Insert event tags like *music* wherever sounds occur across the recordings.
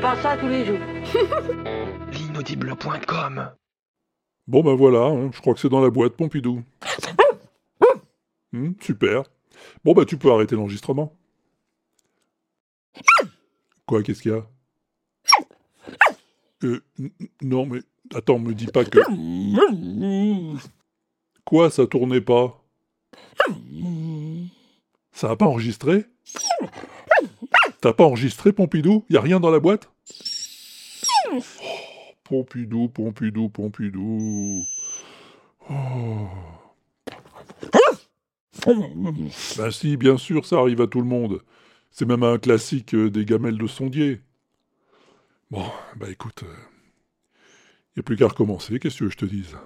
pas ça tous les jours. *laughs* L'inaudible.com Bon ben voilà, hein, je crois que c'est dans la boîte, Pompidou. Hmm, super. Bon bah tu peux arrêter l'enregistrement. Quoi, qu'est-ce qu'il y a? Euh, non mais attends, me dis pas que... Quoi, ça tournait pas? Ça a pas enregistré? T'as pas enregistré, Pompidou? Y a rien dans la boîte? Oh, Pompidou, Pompidou, Pompidou. Oh. Ben si, bien sûr, ça arrive à tout le monde. C'est même un classique euh, des gamelles de sondier. Bon, bah écoute, il n'y a plus qu'à recommencer, qu'est-ce que je te dise?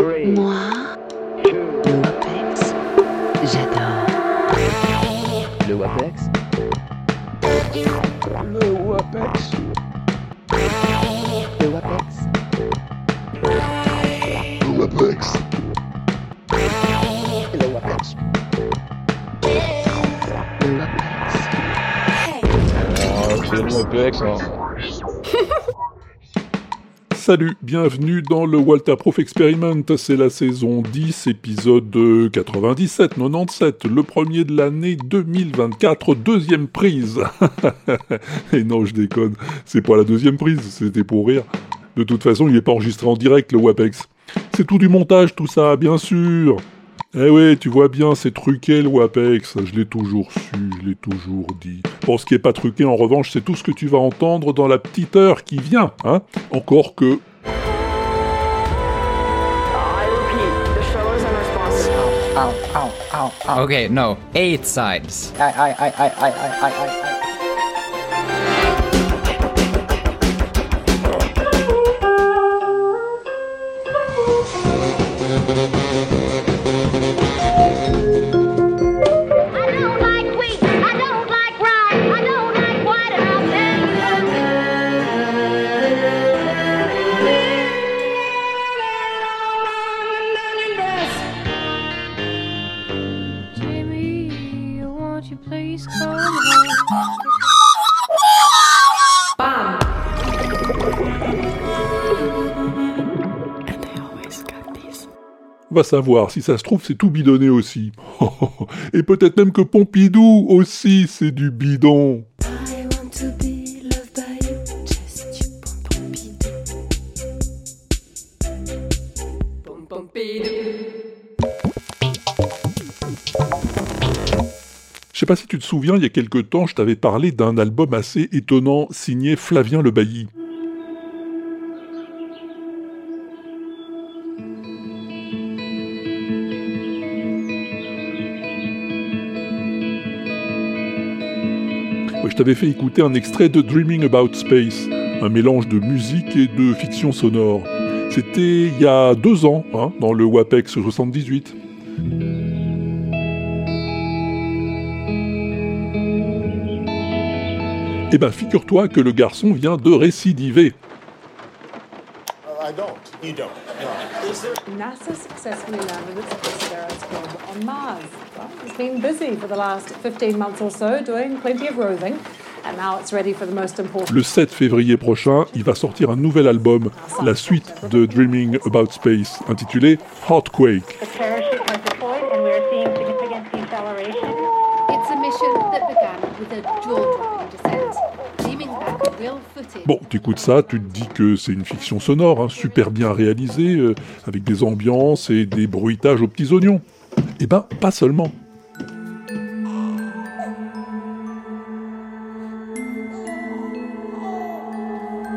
Moi, Lou Apex. Lou Apex. Lou Apex. Lou Apex. Lou Apex. Lou Apex. Oh, c'est Lou Apex, non Salut, bienvenue dans le Walter Proof Experiment, c'est la saison 10, épisode euh, 97, 97, le premier de l'année 2024, deuxième prise. *laughs* Et non, je déconne, c'est pas la deuxième prise, c'était pour rire. De toute façon, il n'est pas enregistré en direct, le WAPEX. C'est tout du montage, tout ça, bien sûr. Eh ouais, tu vois bien, c'est truqué le WAPEX, je l'ai toujours su, je l'ai toujours dit. Bon, ce qui est pas truqué, en revanche, c'est tout ce que tu vas entendre dans la petite heure qui vient, hein. Encore que... I repeat, the show is unresponsive. Ow, Va savoir, si ça se trouve, c'est tout bidonné aussi. *laughs* Et peut-être même que Pompidou aussi, c'est du bidon. Je sais pas si tu te souviens, il y a quelque temps, je t'avais parlé d'un album assez étonnant signé Flavien Le Bailly. T'avais fait écouter un extrait de Dreaming About Space, un mélange de musique et de fiction sonore. C'était il y a deux ans, hein, dans le WAPEX 78. Eh ben, figure-toi que le garçon vient de récidiver. Don't. NASA successfully landed its Perseverance probe on Mars. Well, it's been busy for the last 15 months or so, doing plenty of roving, and now it's ready for the most important. Le 7 février prochain, il va sortir un nouvel album, la suite de Dreaming About Space, intitulé Heartquake. Bon, t'écoutes ça, tu te dis que c'est une fiction sonore, hein, super bien réalisée, euh, avec des ambiances et des bruitages aux petits oignons. Eh ben, pas seulement.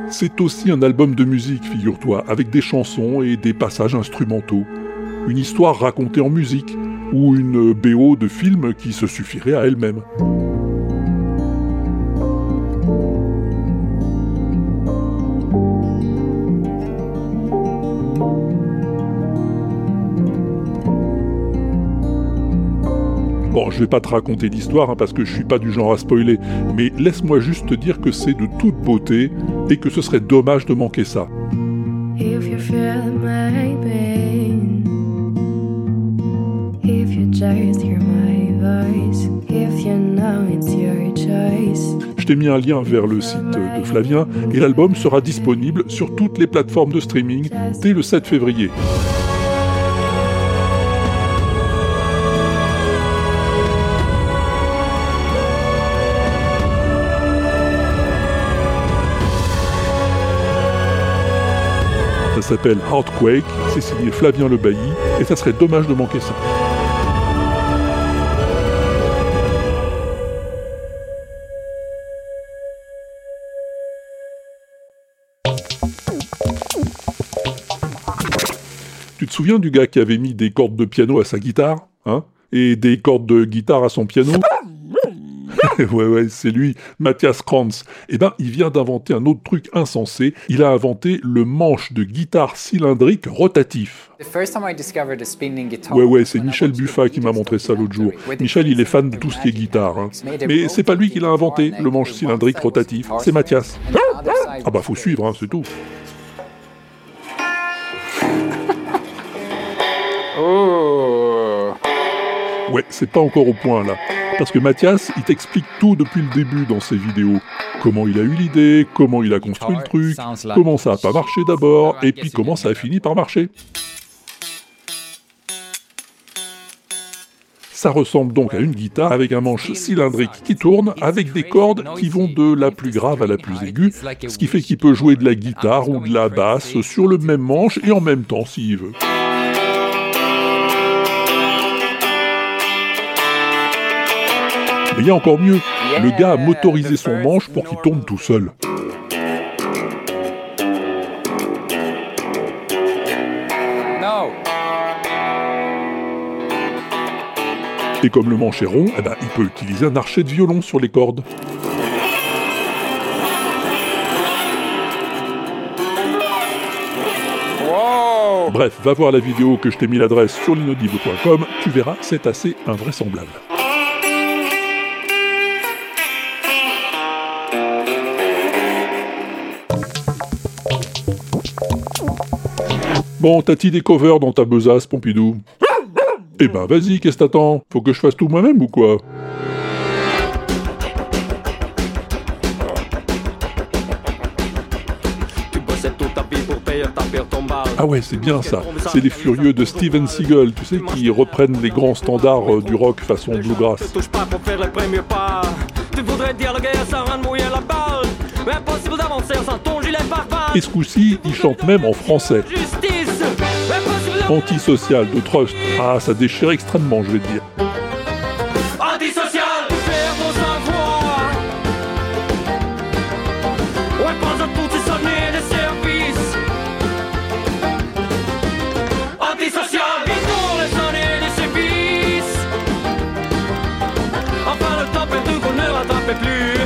C'est aussi un album de musique, figure-toi, avec des chansons et des passages instrumentaux. Une histoire racontée en musique, ou une BO de film qui se suffirait à elle-même. Je vais pas te raconter l'histoire hein, parce que je suis pas du genre à spoiler, mais laisse-moi juste te dire que c'est de toute beauté et que ce serait dommage de manquer ça. If you feel my pain, if you just hear my voice, if you now, it's your choice. Je t'ai mis un lien vers le site de Flavien et l'album sera disponible sur toutes les plateformes de streaming dès le 7 février. S'appelle Heartquake, c'est signé Flavien Le Bailly et ça serait dommage de manquer ça. Tu te souviens du gars qui avait mis des cordes de piano à sa guitare hein? Et des cordes de guitare à son piano? *laughs* Ouais, ouais, c'est lui, Mathias Kranz. Eh ben, il vient d'inventer un autre truc insensé. Il a inventé le manche de guitare cylindrique rotatif. Ouais, ouais, c'est Michel Buffat qui m'a montré ça l'autre jour. Michel, il est fan de tout ce qui est guitare. hein. Mais c'est pas lui qui l'a inventé, le manche cylindrique rotatif. C'est Mathias. Ah bah, faut suivre, hein, c'est tout. Oh. Ouais, c'est pas encore au point là. Parce que Mathias, il t'explique tout depuis le début dans ses vidéos. Comment il a eu l'idée, comment il a construit le truc, comment ça a pas marché d'abord, et puis comment ça a fini par marcher. Ça ressemble donc à une guitare avec un manche cylindrique qui tourne, avec des cordes qui vont de la plus grave à la plus aiguë, ce qui fait qu'il peut jouer de la guitare ou de la basse sur le même manche et en même temps s'il veut. Mais il y a encore mieux, le gars a motorisé son manche pour qu'il tourne tout seul. Et comme le manche est rond, eh ben, il peut utiliser un archet de violon sur les cordes. Bref, va voir la vidéo que je t'ai mis l'adresse sur l'inaudible.com, tu verras, c'est assez invraisemblable. Bon, t'as-tu des covers dans ta besace, Pompidou? Eh ben vas-y, qu'est-ce que t'attends? Faut que je fasse tout moi-même ou quoi? Ah ouais, c'est bien ça. C'est les furieux de Steven Seagal, tu sais, qui reprennent les grands standards euh, du rock façon bluegrass. Et ce coup-ci, ils chantent même en français. Antisocial de Trust. Ah, ça déchire extrêmement, je vais te dire. Antisocial. Faire ton savoir. Ouais, pas à tout ces sonner des services. Antisocial. Il pour les sonner des services. Enfin, le temps perdu qu'on ne rattrape plus.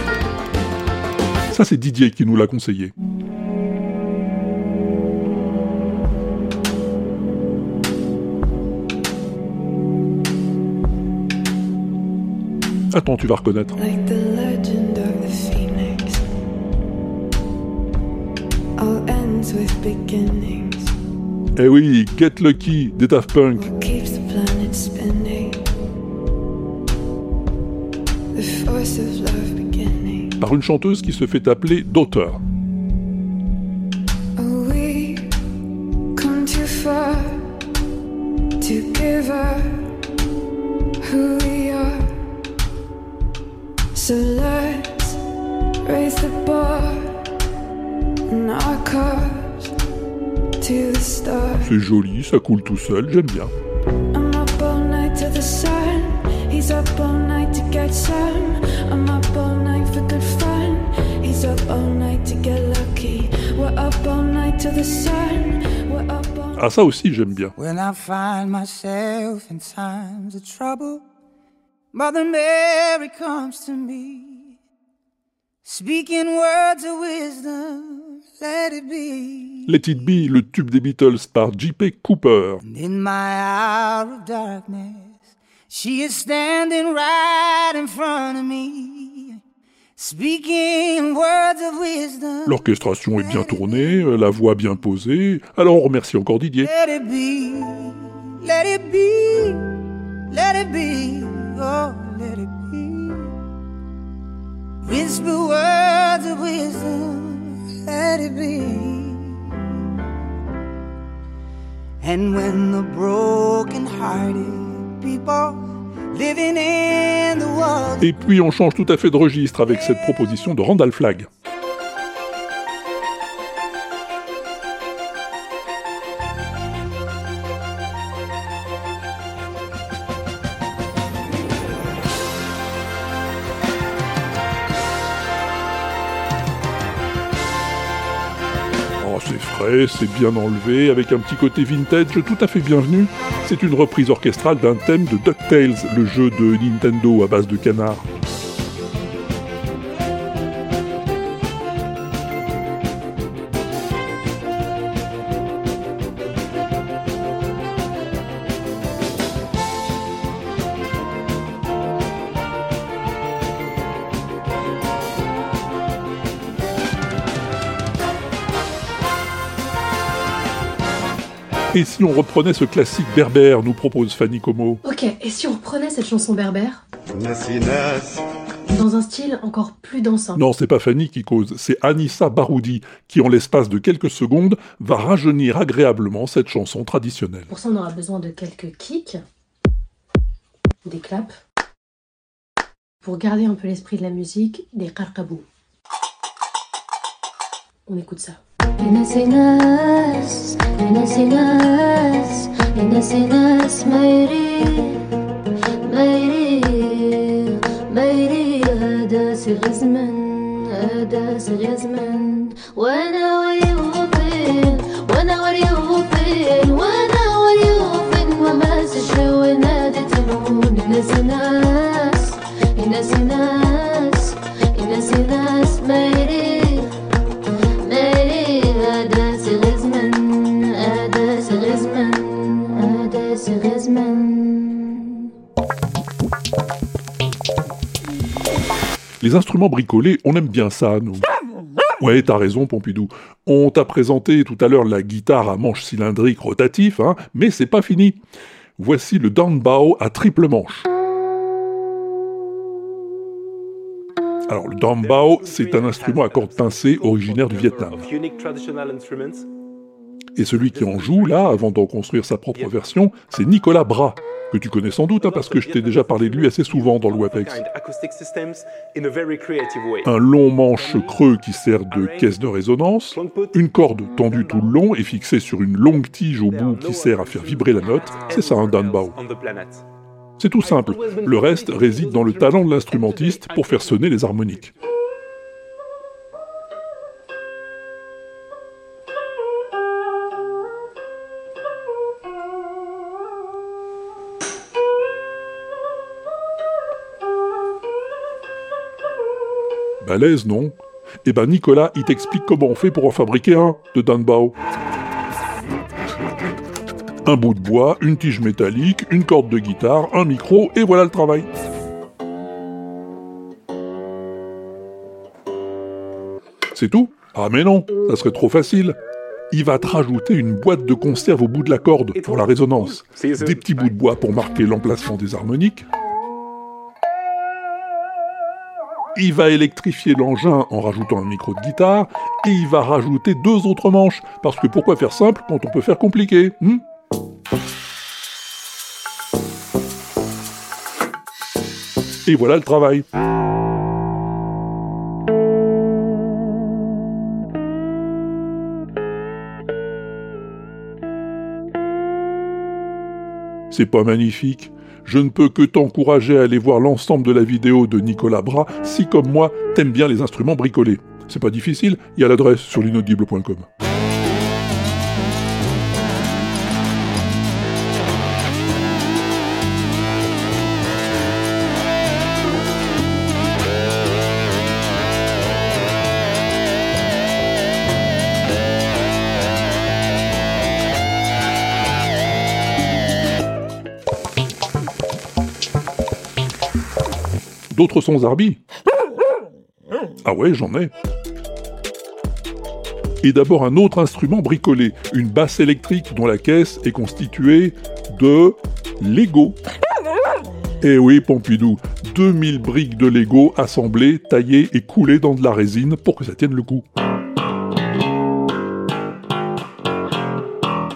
Ça, c'est Didier qui nous l'a conseillé. Attends, tu vas reconnaître. Eh oui, Get Lucky des Daft Punk. Par une chanteuse qui se fait appeler Daughter. Raise the bar in our cars to the stars. C'est joli, ça coule tout seul, j'aime bien. I'm up all night to the sun. He's up all night to get some. I'm up all night for good fun. He's up all night to get lucky. We're up all night to the sun. We're up all Ah, ça aussi, j'aime bien. When I find myself in times of trouble, Mother Mary comes to me, let it be. Let It Be, le tube des Beatles par J.P. Cooper. And in my hour of darkness, she is standing right in front of me, speaking words of wisdom. L'orchestration est bien tournée, euh, la voix bien posée. Alors on remercie encore Didier. Let it be, let it be, let it be, oh, let it be. Et puis on change tout à fait de registre avec cette proposition de Randall Flagg. Oh, c'est frais, c'est bien enlevé, avec un petit côté vintage tout à fait bienvenu. C'est une reprise orchestrale d'un thème de DuckTales, le jeu de Nintendo à base de canards. Et si on reprenait ce classique berbère, nous propose Fanny Como Ok, et si on reprenait cette chanson berbère dans un style encore plus dansant Non, c'est pas Fanny qui cause, c'est Anissa Baroudi qui, en l'espace de quelques secondes, va rajeunir agréablement cette chanson traditionnelle. Pour ça, on aura besoin de quelques kicks, des claps, pour garder un peu l'esprit de la musique, des qarqabous. On écoute ça. ناسي ناس ناسي ناس ناسي ناس ما يريد ما يريد ما يريد هذا هذا وأنا وأنا وأنا نادي ناس ناس ناس ما يريد Les instruments bricolés, on aime bien ça, nous. Ouais, t'as raison, Pompidou. On t'a présenté tout à l'heure la guitare à manche cylindrique rotatif, hein, mais c'est pas fini. Voici le downbow à triple manche. Alors, le downbow, c'est un instrument à cordes pincées originaire du Vietnam. Et celui qui en joue, là, avant d'en construire sa propre version, c'est Nicolas Bras, que tu connais sans doute, hein, parce que je t'ai déjà parlé de lui assez souvent dans le way. Un long manche creux qui sert de caisse de résonance, une corde tendue tout le long et fixée sur une longue tige au bout qui sert à faire vibrer la note, c'est ça un downbow. The planet. C'est tout simple, le reste réside dans le talent de l'instrumentiste pour faire sonner les harmoniques. Balèze, non? Eh ben Nicolas, il t'explique comment on fait pour en fabriquer un de Danbao. Un bout de bois, une tige métallique, une corde de guitare, un micro, et voilà le travail. C'est tout? Ah mais non, ça serait trop facile. Il va te rajouter une boîte de conserve au bout de la corde pour la résonance, des petits bouts de bois pour marquer l'emplacement des harmoniques. Il va électrifier l'engin en rajoutant un micro de guitare, et il va rajouter deux autres manches, parce que pourquoi faire simple quand on peut faire compliqué hmm? Et voilà le travail. C'est pas magnifique Je ne peux que t'encourager à aller voir l'ensemble de la vidéo de Nicolas Bras si, comme moi, t'aimes bien les instruments bricolés. C'est pas difficile, il y a l'adresse sur l'inaudible.com. D'autres sons Zarbi Ah ouais, j'en ai. Et d'abord un autre instrument bricolé, une basse électrique dont la caisse est constituée de Lego. Eh oui, Pompidou, 2000 briques de Lego assemblées, taillées et coulées dans de la résine pour que ça tienne le coup.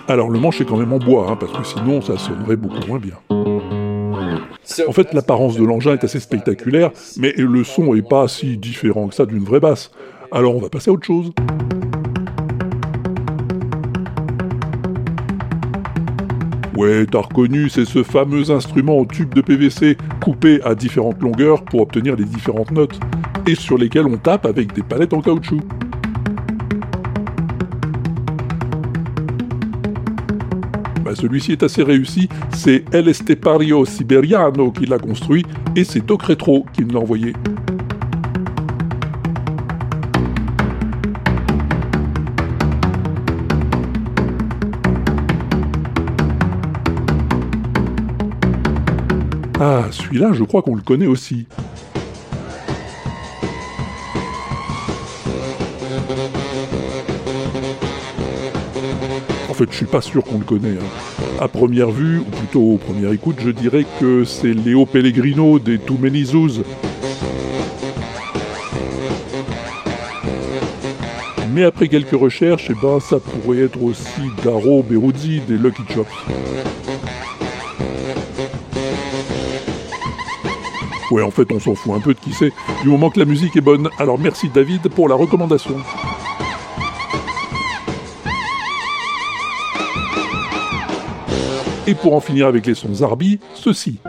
Alors le manche est quand même en bois, hein, parce que sinon ça sonnerait beaucoup moins bien. En fait, l'apparence de l'engin est assez spectaculaire, mais le son est pas si différent que ça d'une vraie basse. Alors on va passer à autre chose. Ouais, t'as reconnu, c'est ce fameux instrument en tube de PVC coupé à différentes longueurs pour obtenir les différentes notes, et sur lesquelles on tape avec des palettes en caoutchouc. Celui-ci est assez réussi, c'est El Estepario Siberiano qui l'a construit, et c'est Doc Retro qui me l'a envoyé. Ah, celui-là, je crois qu'on le connaît aussi. Fait, je suis pas sûr qu'on le connaît. hein. À première vue, ou plutôt aux premières écoutes, je dirais que c'est Léo Pellegrino des Too Many Zoos. Mais après quelques recherches, eh ben, ça pourrait être aussi Daro Beruzzi des Lucky Chops. Ouais, en fait, on s'en fout un peu de qui c'est, du moment que la musique est bonne. Alors merci David pour la recommandation. Et pour en finir avec les sons Zarbi, ceci.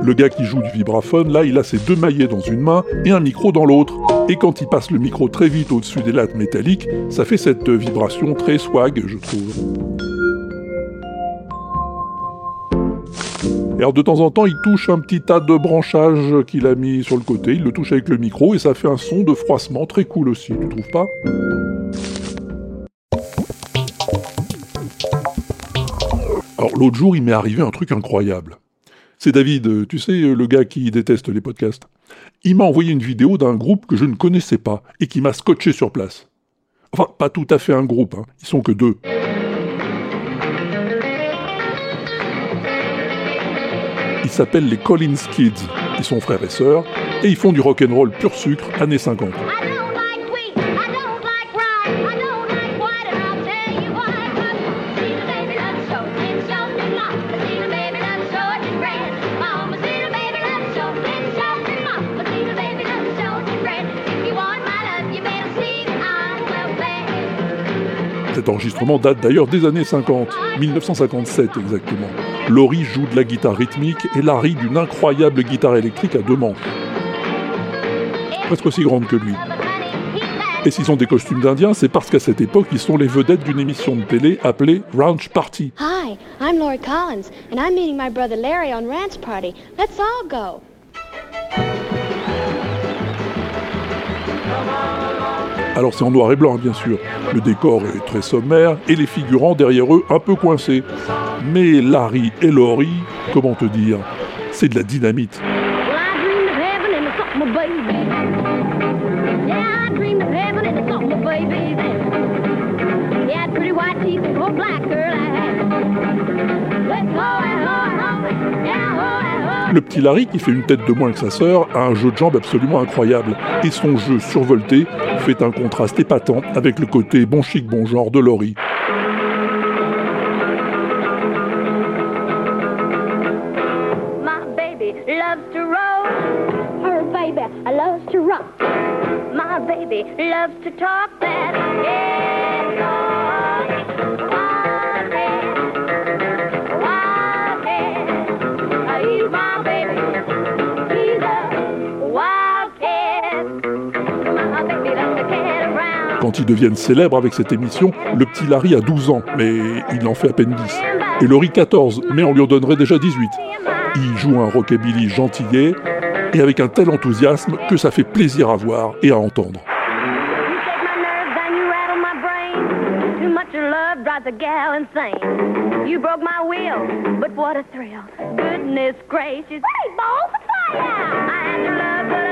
Le gars qui joue du vibraphone, là, il a ses deux maillets dans une main et un micro dans l'autre. Et quand il passe le micro très vite au-dessus des lattes métalliques, ça fait cette vibration très swag, je trouve. Alors de temps en temps, il touche un petit tas de branchages qu'il a mis sur le côté, il le touche avec le micro et ça fait un son de froissement très cool aussi, tu trouves pas? Alors l'autre jour, il m'est arrivé un truc incroyable. C'est David, tu sais, le gars qui déteste les podcasts. Il m'a envoyé une vidéo d'un groupe que je ne connaissais pas et qui m'a scotché sur place. Enfin, pas tout à fait un groupe, hein. ils sont que deux. Ils s'appellent les Collins Kids. Ils sont frères et sœurs et ils font du rock'n'roll pur sucre années 50. Cet enregistrement date d'ailleurs des années 50, 1957 exactement. Laurie joue de la guitare rythmique et Larry d'une incroyable guitare électrique à deux manches. Presque aussi grande que lui. Et s'ils ont des costumes d'indiens, c'est parce qu'à cette époque, ils sont les vedettes d'une émission de télé appelée Ranch Party. Hi, I'm Lori Collins, and I'm meeting my brother Larry on Ranch Party. Let's all go. Alors c'est en noir et blanc, hein, bien sûr. Le décor est très sommaire et les figurants derrière eux un peu coincés. Mais Larry et Laurie, comment te dire, c'est de la dynamite. Le petit Larry, qui fait une tête de moins que sa sœur, a un jeu de jambes absolument incroyable. Et son jeu survolté fait un contraste épatant avec le côté bon chic bon genre de Laurie. Deviennent célèbres avec cette émission, le petit Larry a 12 ans, mais il en fait à peine 10. Et Laurie 14, mais on lui en donnerait déjà 18. Il joue un rockabilly gentillet, et avec un tel enthousiasme que ça fait plaisir à voir et à entendre. Then you rattle my brain. Too much of love drives a gal insane. You broke my will, but what a thrill. Goodness gracious. Hey, balls, fire! I had your love, but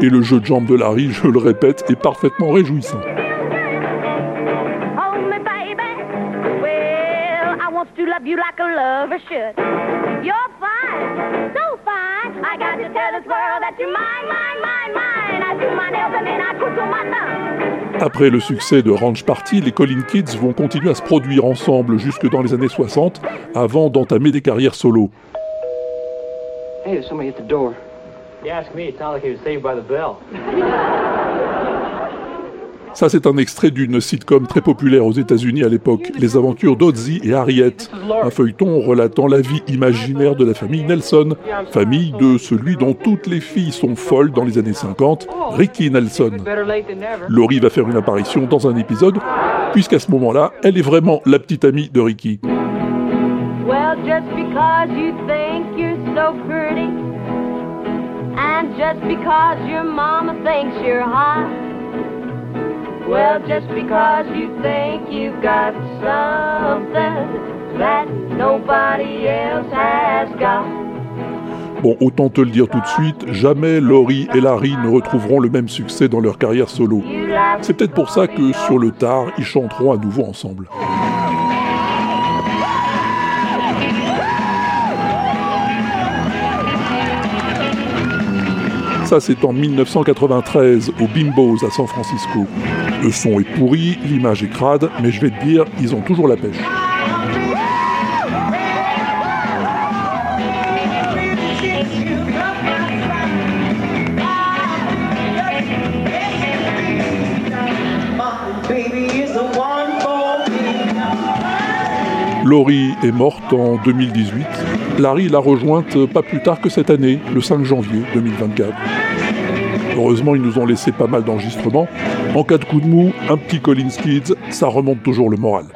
Et le jeu de jambes de Larry, je le répète, est parfaitement réjouissant. Après le succès de Ranch Party, les Colin Kids vont continuer à se produire ensemble jusque dans les années 60, avant d'entamer des carrières solo. Hey, You ask me, it sounded like he was saved by the bell. *laughs* Ça, c'est un extrait d'une sitcom très populaire aux États-Unis à l'époque, Les aventures d'Ozzy et Harriet, un feuilleton relatant la vie imaginaire de la famille Nelson, famille de celui dont toutes les filles sont folles dans les années 50, Ricky Nelson. Laurie va faire une apparition dans un épisode, puisqu'à ce moment-là, elle est vraiment la petite amie de Ricky. Well, just because you think you're so pretty, and just because your mama thinks you're hot, well, just because you think you've got something that nobody else has got. Bon, autant te le dire tout de suite, jamais Laurie et Larry ne retrouveront le même succès dans leur carrière solo. C'est peut-être pour ça que sur le tard, ils chanteront à nouveau ensemble. Ça, c'est en 1993 au Bimbos à San Francisco. Le son est pourri, l'image est crade, mais je vais te dire, ils ont toujours la pêche. Laurie est morte en 2018. Larry l'a rejointe pas plus tard que cette année, le 5 janvier 2024. Heureusement, ils nous ont laissé pas mal d'enregistrements. En cas de coup de mou, un petit Collins Kids, ça remonte toujours le moral.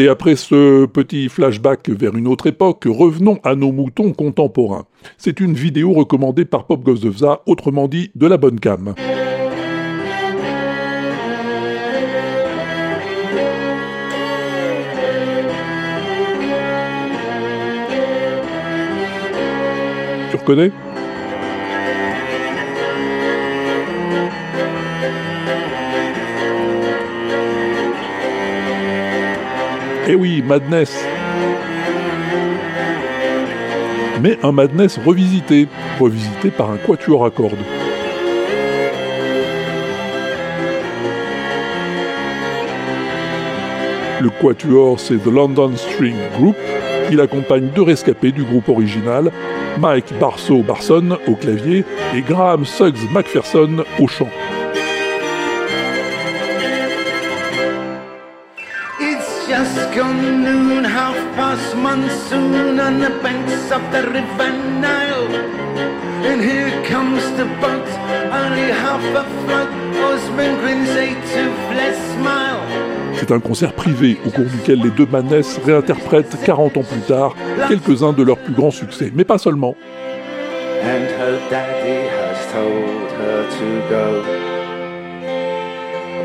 Allez, après ce petit flashback vers une autre époque, revenons à nos moutons contemporains. C'est une vidéo recommandée par Pop Goes the Vza, autrement dit de la bonne cam. Tu reconnais? Eh oui, Madness. Mais un Madness revisité, revisité par un quatuor à cordes. Le quatuor, c'est The London String Group. Il accompagne deux rescapés du groupe original, Mike Barso Barson au clavier et Graham Suggs McPherson au chant. Gone noon, half past monsoon on the banks of the River Nile. And here comes the boat, only half a float. Osmond grins a toothless smile. C'est un concert privé au cours duquel les deux Madness réinterprètent 40 ans plus tard quelques-uns de leurs plus grands succès, mais pas seulement. And her daddy has told her to go.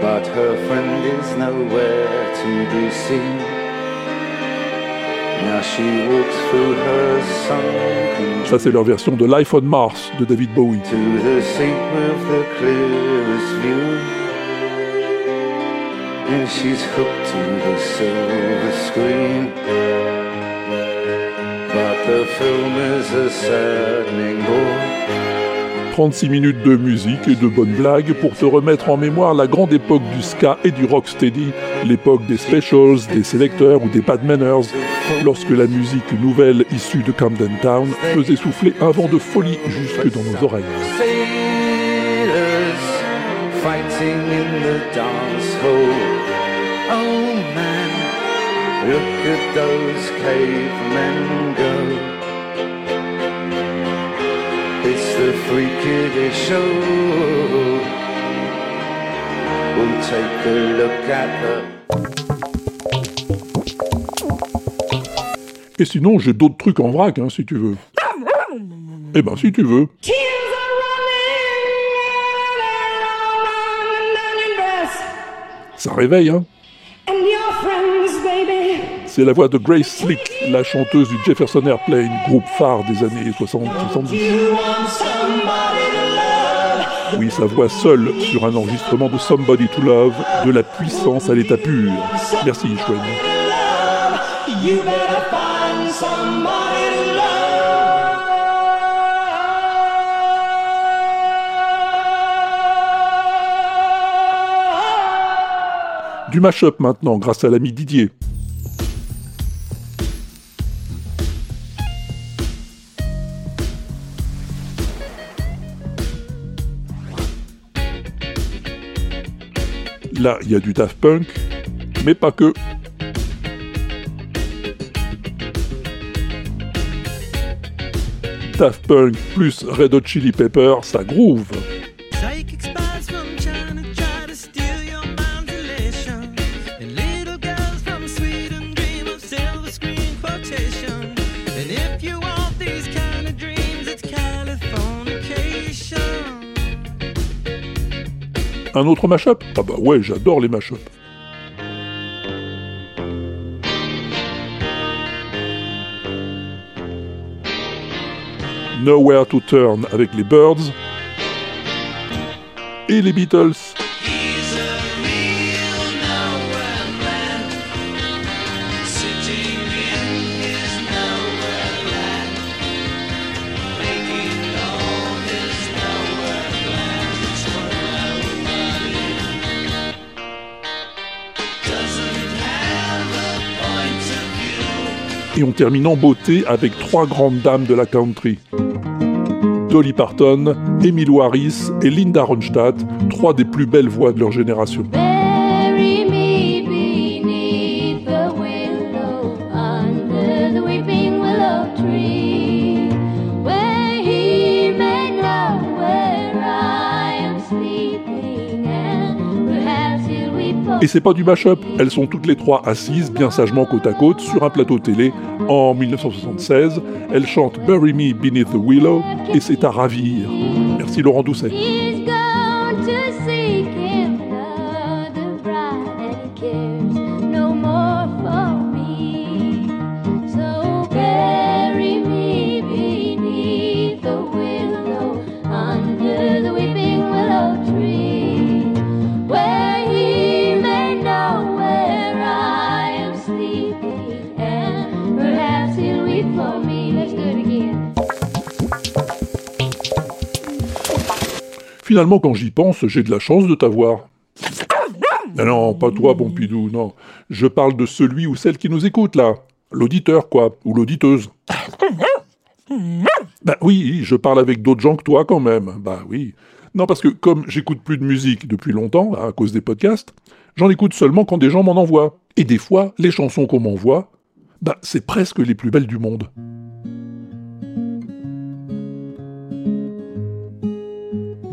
But her friend is nowhere to be seen. Now she walks through her sunken Ça, c'est leur version de Life on Mars de David Bowie. to the seat with the clearest view. And she's hooked to the silver screen. But the film is a saddening bore. 36 minutes de musique et de bonnes blagues pour te remettre en mémoire la grande époque du ska et du rocksteady, l'époque des specials, des sélecteurs ou des bad manners, lorsque la musique nouvelle issue de Camden Town faisait souffler un vent de folie jusque dans nos oreilles. Oh look at those cavemen. It's the freak of the show. We'll take a look at the Et sinon, j'ai d'autres trucs en vrac, hein, si tu veux. Eh ben, si tu veux. Ça réveille, hein C'est la voix de Grace Slick, la chanteuse du Jefferson Airplane, groupe phare des années 60-70. Oui, sa voix seule sur un enregistrement de Somebody to Love, de la puissance à l'état pur. Merci, love. Du mash-up maintenant, grâce à l'ami Didier. Là, il y a du Daft Punk, mais pas que. Daft Punk plus Red Hot Chili Pepper, ça groove. Un autre mashup? Ah bah ouais, j'adore les mashups. Nowhere to Turn avec les Birds et les Beatles. On en beauté avec trois grandes dames de la country. Dolly Parton, Emmylou Harris et Linda Ronstadt, trois des plus belles voix de leur génération. Et c'est pas du mashup, elles sont toutes les trois assises, bien sagement côte à côte, sur un plateau télé en 1976. Elles chantent Bury Me Beneath the Willow et c'est à ravir. Merci Laurent Doucet. Finalement, quand j'y pense, j'ai de la chance de t'avoir. Non, non, pas toi, Pompidou, non. Je parle de celui ou celle qui nous écoute, là. L'auditeur, quoi. Ou l'auditeuse. Bah oui, je parle avec d'autres gens que toi, quand même. Bah oui. Non, parce que comme j'écoute plus de musique depuis longtemps, à cause des podcasts, j'en écoute seulement quand des gens m'en envoient. Et des fois, les chansons qu'on m'envoie, bah c'est presque les plus belles du monde.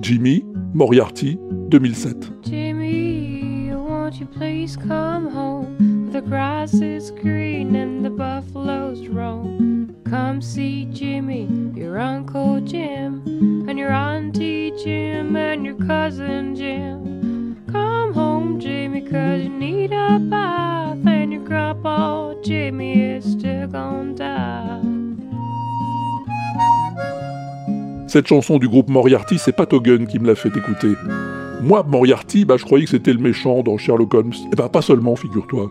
Jimmy, Moriarty, 2007. Jimmy, won't you please come home? The grass is green and the buffaloes roam. Come see Jimmy, your Uncle Jim, and your Auntie Jim, and your cousin Jim. Come home, Jimmy, cause you need a bath, and your grandpa Jimmy is still gonna die. Cette chanson du groupe Moriarty, c'est Pat Hogan qui me l'a fait écouter. Moi, Moriarty, bah, je croyais que c'était le méchant dans Sherlock Holmes. Eh ben, pas seulement, figure-toi.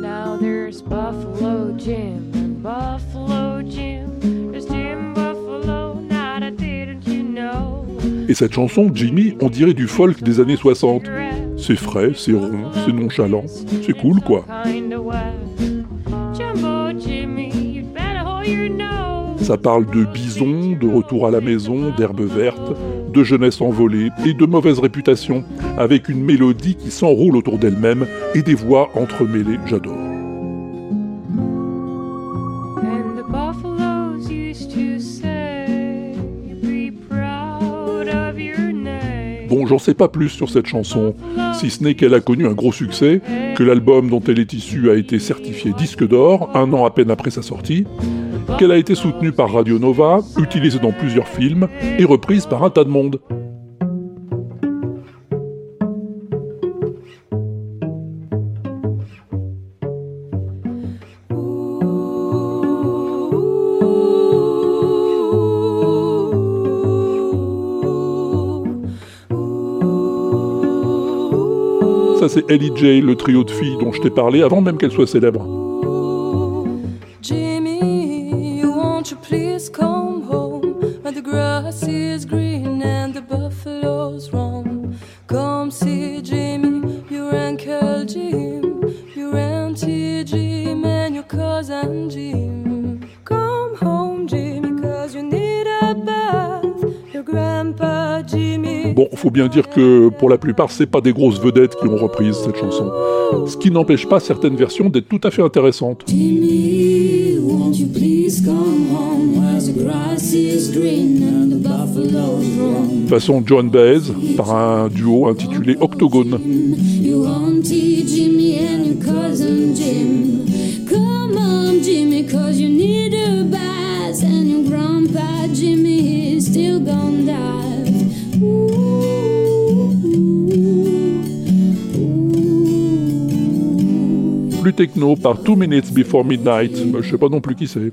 Now there's Buffalo Jim and Buffalo Jim. There's Jim Buffalo, now that didn't you know? Et cette chanson, Jimmy, on dirait du folk des années 60. C'est frais, c'est rond, c'est nonchalant, c'est cool, quoi. Ça parle de bisons, de retour à la maison, d'herbes vertes, de jeunesse envolée et de mauvaise réputation, avec une mélodie qui s'enroule autour d'elle-même et des voix entremêlées, j'adore. Bon, j'en sais pas plus sur cette chanson, si ce n'est qu'elle a connu un gros succès, que l'album dont elle est issue a été certifié disque d'or un an à peine après sa sortie, qu'elle a été soutenue par Radio Nova, utilisée dans plusieurs films et reprise par un tas de monde. Ça c'est Ellie J, le trio de filles dont je t'ai parlé avant même qu'elle soit célèbre. Faut bien dire que pour la plupart, c'est pas des grosses vedettes qui ont reprise cette chanson. Ce qui n'empêche pas certaines versions d'être tout à fait intéressantes. Roam? Façon John Baez, par un duo intitulé Octogone. Techno par Two Minutes Before Midnight. Bah, je sais pas non plus qui c'est.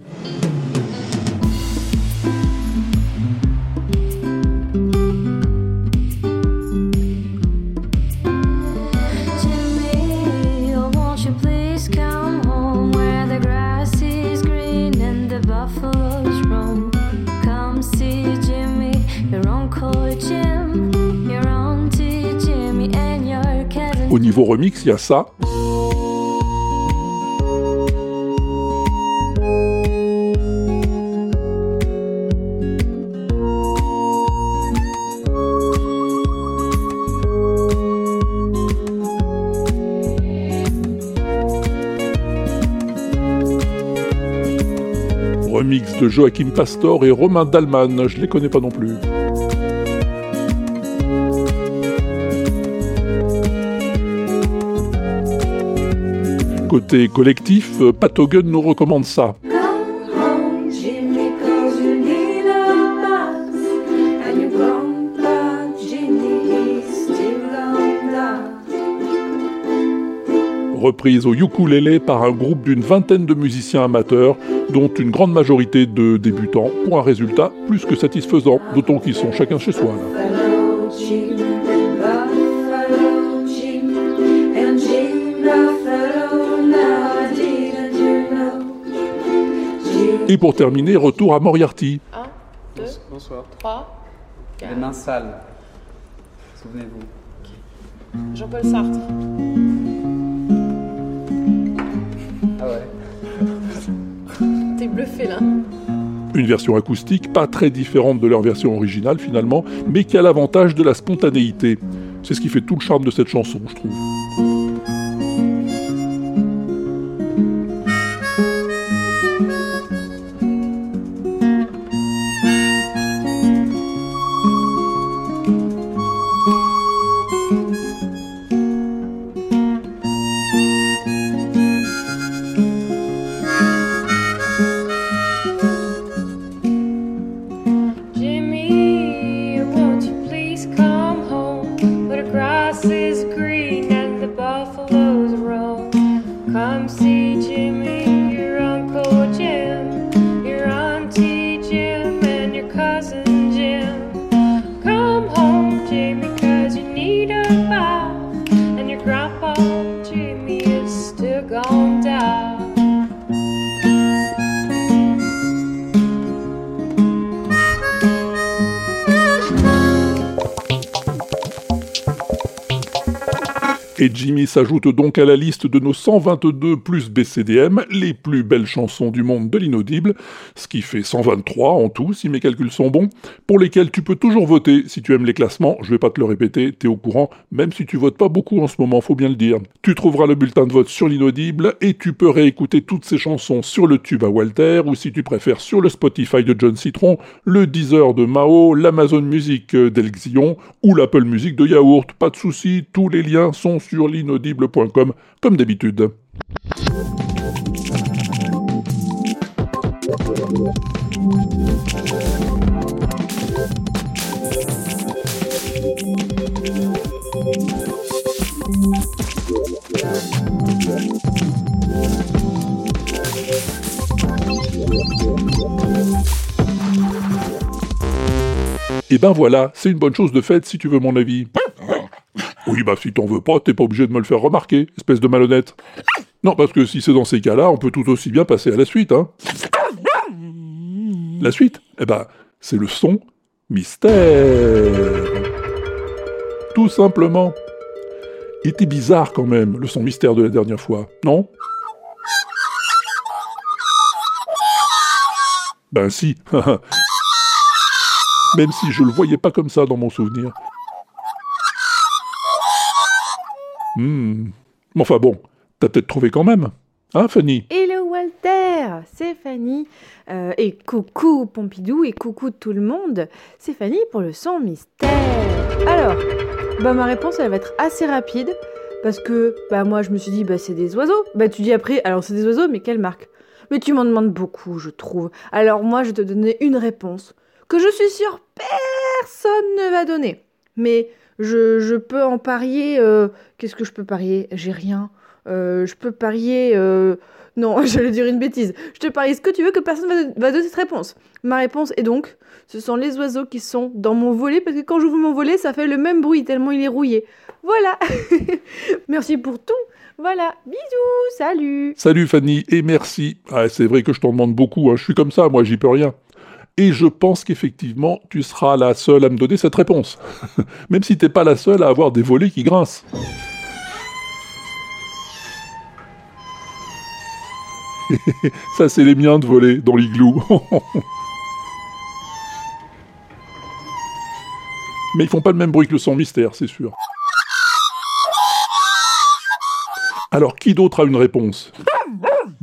Au niveau remix, il y a ça. Joachim Pastor et Romain Dalman, je les connais pas non plus. Côté collectif, Pat nous recommande ça. reprise au ukulélé par un groupe d'une vingtaine de musiciens amateurs, dont une grande majorité de débutants, pour un résultat plus que satisfaisant, d'autant qu'ils sont chacun chez soi. là. Et pour terminer, retour à Moriarty. Bonsoir. 3, Les mains sales. Souvenez-vous. Jean-Paul Sartre. Ah ouais. Une version acoustique pas très différente de leur version originale finalement, mais qui a l'avantage de la spontanéité. C'est ce qui fait tout le charme de cette chanson, je trouve. Et Jimmy s'ajoute donc à la liste de nos 122 plus BCDM, les plus belles chansons du monde de l'inaudible, ce qui fait 123 en tout si mes calculs sont bons, pour lesquels tu peux toujours voter si tu aimes les classements, je vais pas te le répéter, t'es au courant, même si tu votes pas beaucoup en ce moment, faut bien le dire. Tu trouveras le bulletin de vote sur l'inaudible et tu peux réécouter toutes ces chansons sur le tube à Walter ou si tu préfères sur le Spotify de John Citron, le Deezer de Mao, l'Amazon Music d'Elxion ou l'Apple Music de Yaourt. Pas de soucis, tous les liens sont sur comme d'habitude. Et ben voilà, c'est une bonne chose de faite si tu veux mon avis. Oui, bah si t'en veux pas, t'es pas obligé de me le faire remarquer, espèce de malhonnête. Non, parce que si c'est dans ces cas-là, on peut tout aussi bien passer à la suite, hein. La suite? Eh ben, c'est le son mystère. Tout simplement. Il était bizarre quand même, le son mystère de la dernière fois, non? Ben si. *laughs* même si je le voyais pas comme ça dans mon souvenir. Mais Enfin bon, t'as peut-être trouvé quand même. Hein, Fanny? Hello Walter, c'est Fanny. Euh, et coucou Pompidou et coucou tout le monde. C'est Fanny pour le son mystère. Alors, bah ma réponse elle va être assez rapide parce que bah moi je me suis dit bah c'est des oiseaux. Bah tu dis après alors c'est des oiseaux mais quelle marque? Mais tu m'en demandes beaucoup je trouve. Alors moi je vais te donner une réponse que je suis sûre personne ne va donner. Mais je, peux en parier. euh, Qu'est-ce que je peux parier? J'ai rien. Euh, je peux parier. euh, Non, *laughs* j'allais dire une bêtise. Je te parie ce que tu veux que personne va, va donner cette réponse. Ma réponse est donc ce sont les oiseaux qui sont dans mon volet parce que quand j'ouvre mon volet, ça fait le même bruit tellement il est rouillé. Voilà. *laughs* Merci pour tout. Voilà. Bisous. Salut. Salut Fanny, et merci. Ah, c'est vrai que je t'en demande beaucoup, hein. je suis comme ça, moi j'y peux rien. Et je pense qu'effectivement, tu seras la seule à me donner cette réponse. *laughs* Même si t'es pas la seule à avoir des volets qui grincent. *laughs* Ça, c'est les miens de voler dans l'igloo. *laughs* Mais ils font pas le même bruit que le son mystère, c'est sûr. Alors, qui d'autre a une réponse?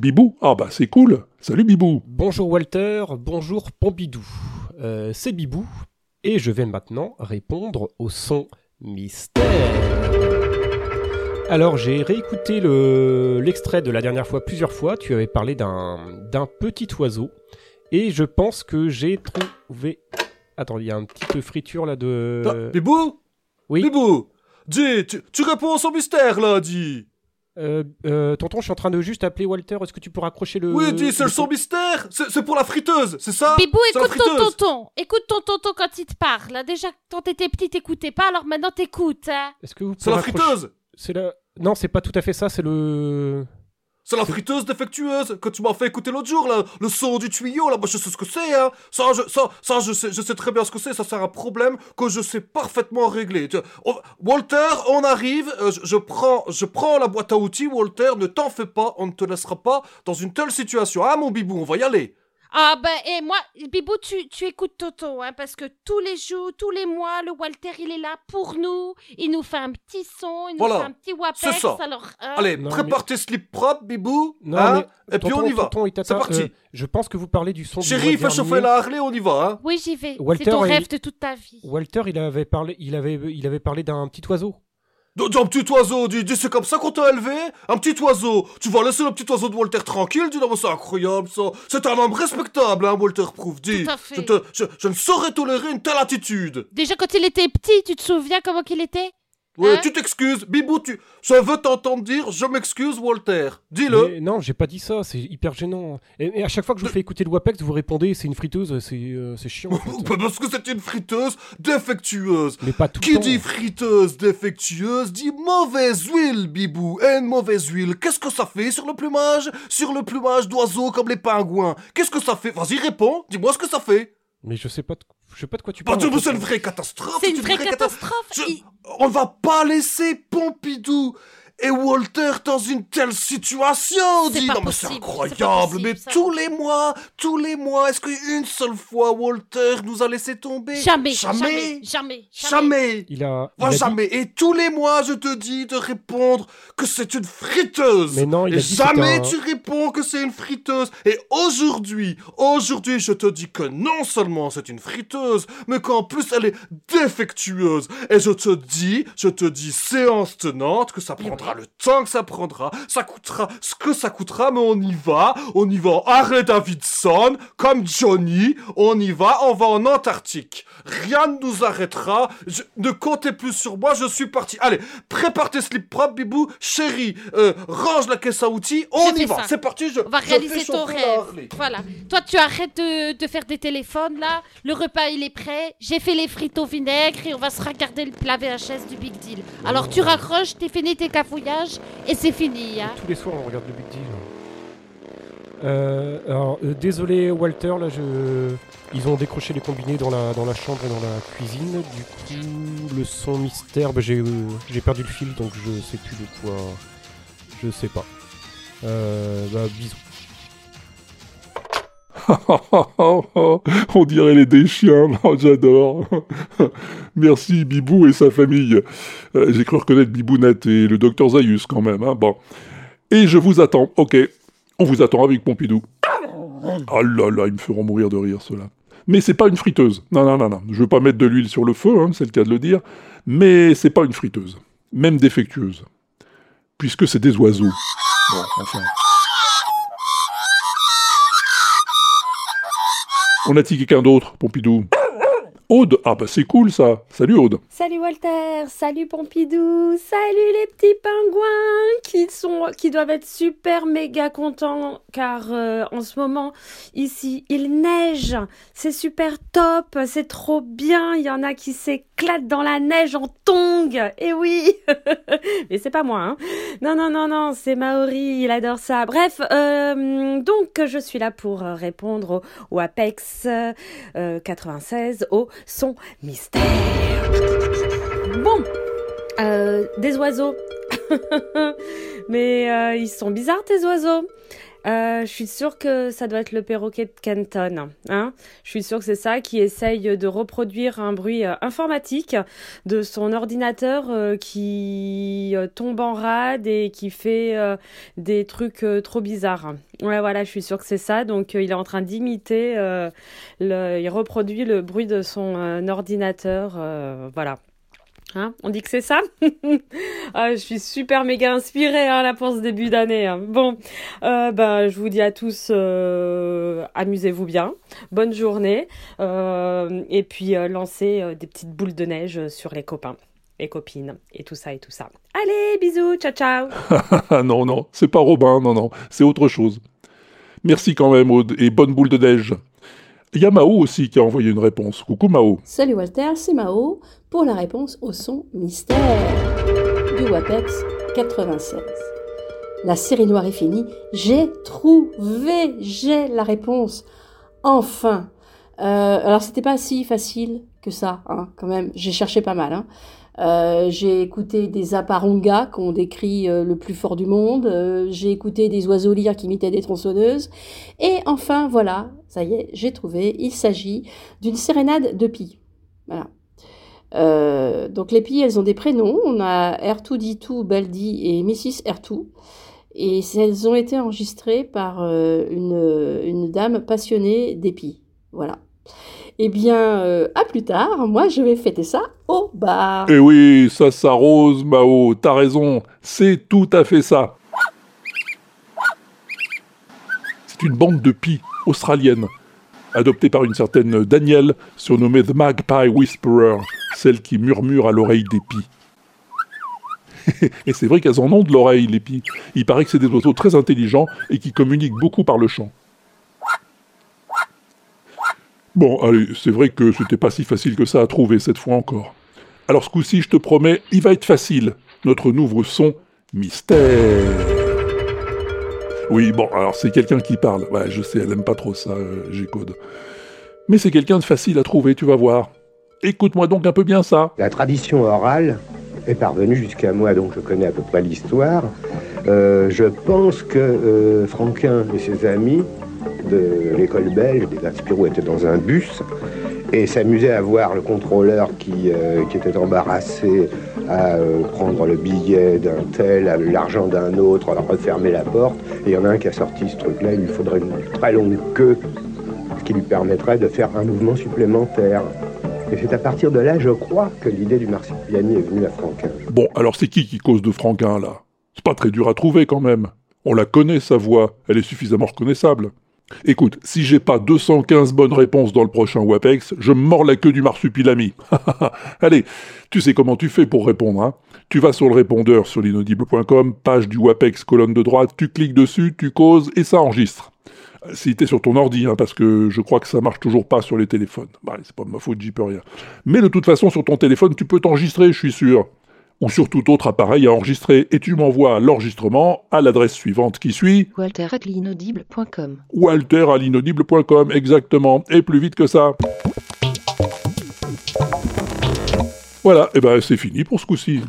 Bibou Ah bah c'est cool. Salut Bibou. Bonjour Walter, bonjour Pompidou. Euh, c'est Bibou et je vais maintenant répondre au son mystère. Alors j'ai réécouté le- l'extrait de la dernière fois plusieurs fois. Tu avais parlé d'un d'un petit oiseau et je pense que j'ai trouvé. Attends, il y a un petit peu friture là de. Ah, Bibou? Oui. Bibou Dis, tu, tu réponds au mystère là, dis Euh, euh, tonton, je suis en train de juste appeler Walter. Est-ce que tu peux raccrocher le. Oui, dis, c'est le son mystère C'est pour la friteuse, c'est ça? Bibou, écoute ton tonton. Écoute ton tonton quand il te parle. Déjà, quand t'étais petit, t'écoutais pas, alors maintenant t'écoutes. Hein. Est-ce que vous C'est la friteuse C'est la. Non, c'est pas tout à fait ça. C'est le. C'est la friteuse défectueuse que tu m'as fait écouter l'autre jour, là. Le son du tuyau, là. Moi, je sais ce que c'est, hein. Ça, je, ça, ça je, sais, je sais très bien ce que c'est. Ça, c'est un problème que je sais parfaitement régler. Tu- on- Walter, on arrive. euh, je, je prends, je prends la boîte à outils, Walter. Ne t'en fais pas. On ne te laissera pas dans une telle situation. Ah, mon bibou, on va y aller. Ah ben, et moi, Bibou, tu, tu écoutes Tonton, hein, parce que tous les jours, tous les mois, le Walter, il est là pour nous. Il nous fait un petit son, il nous Voilà. fait un petit wapex. C'est ça. Alors, hein. Allez, Non, prépare tes slips propres, bibou. Non, hein, mais Et puis, tonton, on y va. C'est parti. euh, je pense que vous parlez du son Chérie, fais chauffer la Harley, on y va, hein. Oui, j'y vais. Walter, C'est ton il- rêve de toute ta vie. Walter, il avait parlé, il avait, il avait parlé d'un petit oiseau. D'un petit oiseau, dis, dis, c'est comme ça qu'on t'a élevé. Un petit oiseau. Tu vas laisser le petit oiseau de Walter tranquille Dis, non, mais c'est incroyable ça. C'est un homme respectable, hein, Walter Proof Dis, Tout à fait. je, te, je, je ne saurais tolérer une telle attitude. Déjà, quand il était petit, tu te souviens comment qu'il était? Ouais, Hein tu t'excuses, Bibou, tu... Je veux t'entendre dire, je m'excuse, Walter Dis-le non, j'ai pas dit ça, c'est hyper gênant. Et, et à chaque fois que je vous fais écouter le WAPEX, vous répondez c'est une friteuse, c'est euh, c'est chiant. en *laughs* fait. Bah, Parce que c'est une friteuse défectueuse Mais pas tout le Qui temps. dit friteuse défectueuse dit mauvaise huile, Bibou. Et une mauvaise huile, qu'est-ce que ça fait sur le plumage? Sur le plumage d'oiseaux comme les pingouins Qu'est-ce que ça fait? Vas-y, réponds, dis-moi ce que ça fait. Mais je sais pas. de- Je sais pas de quoi tu parles. C'est une vraie catastrophe. C'est une vraie cata- catastrophe. Je- Il- On va pas laisser Pompidou et Walter dans une telle situation. Pas non, mais c'est incroyable. possible, mais ça. tous les mois, tous les mois, est-ce qu'une seule fois Walter nous a laissé tomber? Jamais, Jamais. jamais, jamais, Jamais. Il a. Dit- jamais. Et tous les mois, je te dis de répondre que c'est une friteuse. Mais non, il Et a dit jamais tu réponds que c'est une friteuse. Et aujourd'hui, aujourd'hui, je te dis que non seulement c'est une friteuse, mais qu'en plus elle est défectueuse. Et je te dis, je te dis séance tenante que ça prendra le temps que ça prendra, ça coûtera ce que ça coûtera, mais on y va, on y va en Harley Davidson, comme Johnny, on y va, on va en Antarctique. Rien ne nous arrêtera. Je- ne comptez plus sur moi, je suis parti. Allez, prépare tes slips propres, bibou. Chérie, euh, range la caisse à outils, on y va. C'est parti, je, On va réaliser ton rêve. Voilà. Toi, tu arrêtes de, de faire des téléphones là. Le repas, il est prêt. J'ai fait les frites au vinaigre et on va se regarder le plat VHS du Big Deal. Alors, tu raccroches, t'es fini tes et c'est fini. Hein. Tous les soirs, on regarde le Big Deal. Euh, alors, euh, désolé Walter, là, je... ils ont décroché les combinés dans la, dans la chambre et dans la cuisine. Du coup, le son mystère, bah, j'ai euh, j'ai perdu le fil, donc je sais plus de quoi. Je sais pas. Bah, bisous. *laughs* On dirait les des chiens, *laughs* j'adore. *laughs* Merci Bibou et sa famille. Euh, J'ai cru reconnaître Bibounette et le docteur Zayus quand même. hein. Bon. Et je vous attends, ok. On vous attend avec Pompidou. Oh là là, ils me feront mourir de rire ceux-là. Mais c'est pas une friteuse. Non, non, non, non. Je veux pas mettre de l'huile sur le feu, hein, c'est le cas de le dire. Mais c'est pas une friteuse. Même défectueuse. Puisque c'est des oiseaux. Bon, enfin. On a-t-il quelqu'un d'autre, Pompidou *coughs* Aude. Ah bah c'est cool ça. Salut Aude. Salut Walter, salut Pompidou, salut les petits pingouins qui sont qui doivent être super méga contents car euh, en ce moment ici il neige, c'est super top, c'est trop bien, il y en a qui s'éclatent dans la neige en tongs. Et oui. *laughs* Mais c'est pas moi hein. Non non non non, c'est Maori, il adore ça. Bref, euh, donc je suis là pour euh, répondre au, Apex euh, 96 au son mystère. Bon, euh, des oiseaux. *laughs* Mais euh, ils sont bizarres tes oiseaux. Euh, je suis sûre que ça doit être le perroquet de Canton. Hein je suis sûre que c'est ça qui essaye de reproduire un bruit euh, informatique de son ordinateur euh, qui tombe en rade et qui fait des trucs trop bizarres. Ouais, voilà, je suis sûre que c'est ça. Donc, il est en train d'imiter, il reproduit le bruit de son ordinateur. voilà. Hein On dit que c'est ça *laughs* ah, Je suis super méga inspirée hein, là pour ce début d'année. hein. Bon, ben, je vous dis à tous, euh, amusez-vous bien, bonne journée, euh, et puis lancez des petites boules de neige sur les copains et copines et tout ça et tout ça. Allez, bisous, ciao ciao *laughs* non, non, c'est pas Robin, non, non, c'est autre chose. Merci quand même Aude, et bonne boule de neige. Il y a Mao aussi qui a envoyé une réponse. Coucou Mao. Salut Walter, c'est Mao pour la réponse au son mystère du WAPEX 96. La série noire est finie. J'ai trouvé, j'ai la réponse. Enfin. Euh, alors c'était pas si facile que ça, hein, quand même. J'ai cherché pas mal. Hein. Euh, j'ai écouté des aparongas qu'on décrit euh, le plus fort du monde. Euh, j'ai écouté des oiseaux lyres qui imitaient des tronçonneuses. Et enfin, voilà, ça y est, j'ai trouvé. Il s'agit d'une sérénade de pie. Voilà. Donc les pies, elles ont des prénoms. On a R2D2, Baldi et Mrs. R2. Et elles ont été enregistrées par une, une dame passionnée d'épis. Voilà. Eh bien, euh, à plus tard. Moi, je vais fêter ça au bar. Eh oui, ça s'arrose Mao, t'as raison, c'est tout à fait ça. C'est une bande de pies australiennes, adoptée par une certaine Danielle, surnommée The Magpie Whisperer, celle qui murmure à l'oreille des pies. *laughs* et c'est vrai qu'elles en ont de l'oreille, les pies. Il paraît que c'est des oiseaux très intelligents et qui communiquent beaucoup par le chant. Bon, allez, c'est vrai que c'était pas si facile que ça à trouver cette fois encore. Alors ce coup-ci, je te promets, il va être facile. Notre nouveau son, mystère. Oui, bon, alors c'est quelqu'un qui parle. Ouais, je sais, elle aime pas trop ça, euh, G-Code. Mais c'est quelqu'un de facile à trouver, tu vas voir. Écoute-moi donc un peu bien ça. La tradition orale est parvenue jusqu'à moi, donc je connais à peu près l'histoire. Euh, je pense que euh, Franquin et ses amis de l'école belge, des Spirou, étaient dans un bus et s'amusaient à voir le contrôleur qui, euh, qui était embarrassé à euh, prendre le billet d'un tel, l'argent d'un autre, à refermer la porte. Et il y en a un qui a sorti ce truc-là, il lui faudrait une très longue queue, ce qui lui permettrait de faire un mouvement supplémentaire. Et c'est à partir de là, je crois, que l'idée du marsupiani est venue à Franquin. Bon, alors c'est qui qui cause de Franquin, là? C'est pas très dur à trouver, quand même. On la connaît, sa voix. Elle est suffisamment reconnaissable. Écoute, si j'ai pas 215 bonnes réponses dans le prochain WAPEX, je mords la queue du marsupilami. *laughs* Allez, tu sais comment tu fais pour répondre, hein Tu vas sur le répondeur sur l'inaudible.com, page du WAPEX, colonne de droite, tu cliques dessus, tu causes et ça enregistre. Si t'es sur ton ordi, hein, parce que je crois que ça marche toujours pas sur les téléphones. Bah, c'est pas ma faute, j'y peux rien. Mais de toute façon, sur ton téléphone, tu peux t'enregistrer, je suis sûr. Ou sur tout autre appareil à enregistrer, et tu m'envoies l'enregistrement à l'adresse suivante qui suit Walter at l'inaudible.com. walter à l'inaudible.com, exactement, et plus vite que ça. Voilà, et ben c'est fini pour ce coup-ci.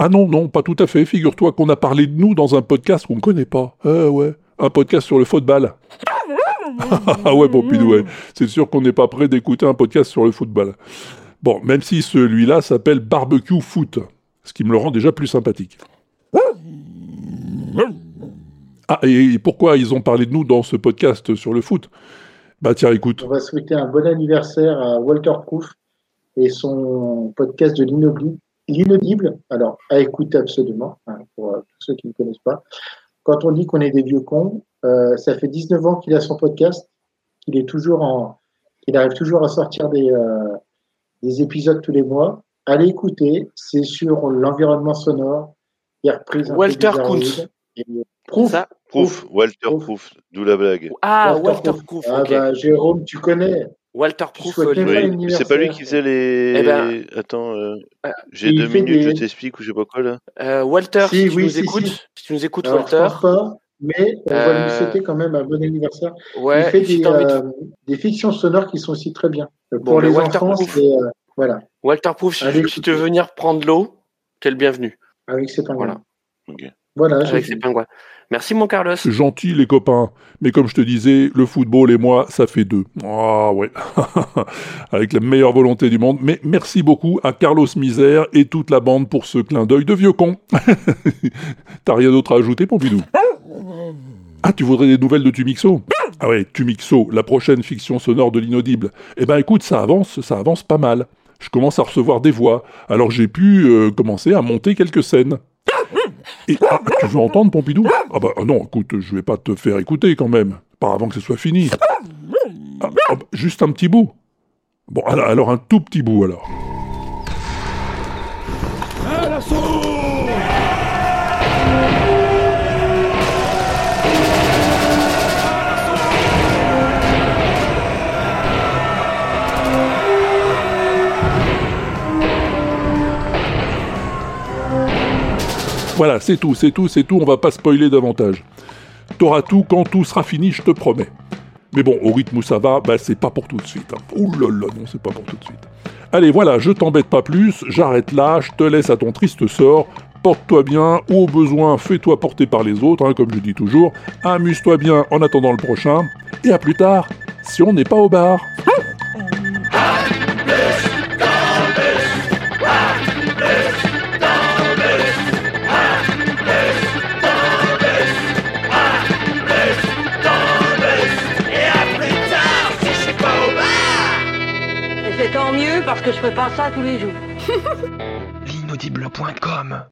Ah non, non, pas tout à fait. Figure-toi qu'on a parlé de nous dans un podcast qu'on connaît pas. Ah ouais, un podcast sur le football. *laughs* ah ouais, bon, ouais. c'est sûr qu'on n'est pas prêt d'écouter un podcast sur le football. Bon, même si celui-là s'appelle Barbecue Foot, ce qui me le rend déjà plus sympathique. Ah, et pourquoi ils ont parlé de nous dans ce podcast sur le foot? Bah tiens, écoute. On va souhaiter un bon anniversaire à Walter Proof et son podcast de l'inaudible. Alors à écouter absolument, hein, pour euh, tous ceux qui ne connaissent pas. Quand on dit qu'on est des vieux cons, euh, ça fait 19 ans qu'il a son podcast, qu'il est toujours en, qu'il arrive toujours à sortir des, euh, des épisodes tous les mois. Allez écouter, c'est sur l'environnement sonore. Reprise Walter Kuntz. Proof, Ça Proof, Walter Proof, d'où la blague. Ah, Walter Walter Proof. Ah bah, Jérôme, tu connais. Walter Proof, euh, Oui, c'est pas lui qui faisait les. Eh ben, Attends, euh, j'ai il deux minutes, des- je t'explique ou je sais pas quoi là. Euh, Walter, Si, si, tu oui, nous si, écoutes, si. si tu nous écoutes, Alors, je Walter. pense pas, mais on va Euh, lui souhaiter quand même un bon anniversaire. Ouais, il fait des, de- euh, des fictions sonores qui sont aussi très bien. Euh, Bon, Pour le les Walter enfants, c'est euh, voilà, Walter Proof, si, tu veux venir prendre l'eau, t'es le bienvenu. avec ses pingouins. Voilà. Avec ses pingouins. Merci, mon Carlos. Gentil les copains, mais comme je te disais, le football et moi, ça fait deux. Ah ouais, *laughs* avec la meilleure volonté du monde. Mais merci beaucoup à Carlos Misère et toute la bande pour ce clin d'œil de vieux con. *laughs* T'as rien d'autre à ajouter, Pompidou Ah, tu voudrais des nouvelles de Tumixo? Ah ouais, Tumixo, la prochaine fiction sonore de l'inaudible. Eh ben écoute, ça avance, ça avance pas mal. Je commence à recevoir des voix, alors j'ai pu euh, commencer à monter quelques scènes. Et ah, tu veux entendre Pompidou? Ah bah ah non, écoute, je vais pas te faire écouter quand même, pas avant que ce soit fini. Ah, juste un petit bout. Bon, alors un tout petit bout alors. Voilà, c'est tout, c'est tout, c'est tout, on va pas spoiler davantage. T'auras tout quand tout sera fini, je te promets. Mais bon, au rythme où ça va, bah c'est pas pour tout de suite. hein. Ouh là là, non, c'est pas pour tout de suite. Allez, voilà, je t'embête pas plus, j'arrête là, je te laisse à ton triste sort. Porte-toi bien, ou au besoin, fais-toi porter par les autres, hein, comme je dis toujours. Amuse-toi bien en attendant le prochain. Et à plus tard, si on n'est pas au bar. Que je fais pas ça tous les jours. *laughs* L'inaudible.com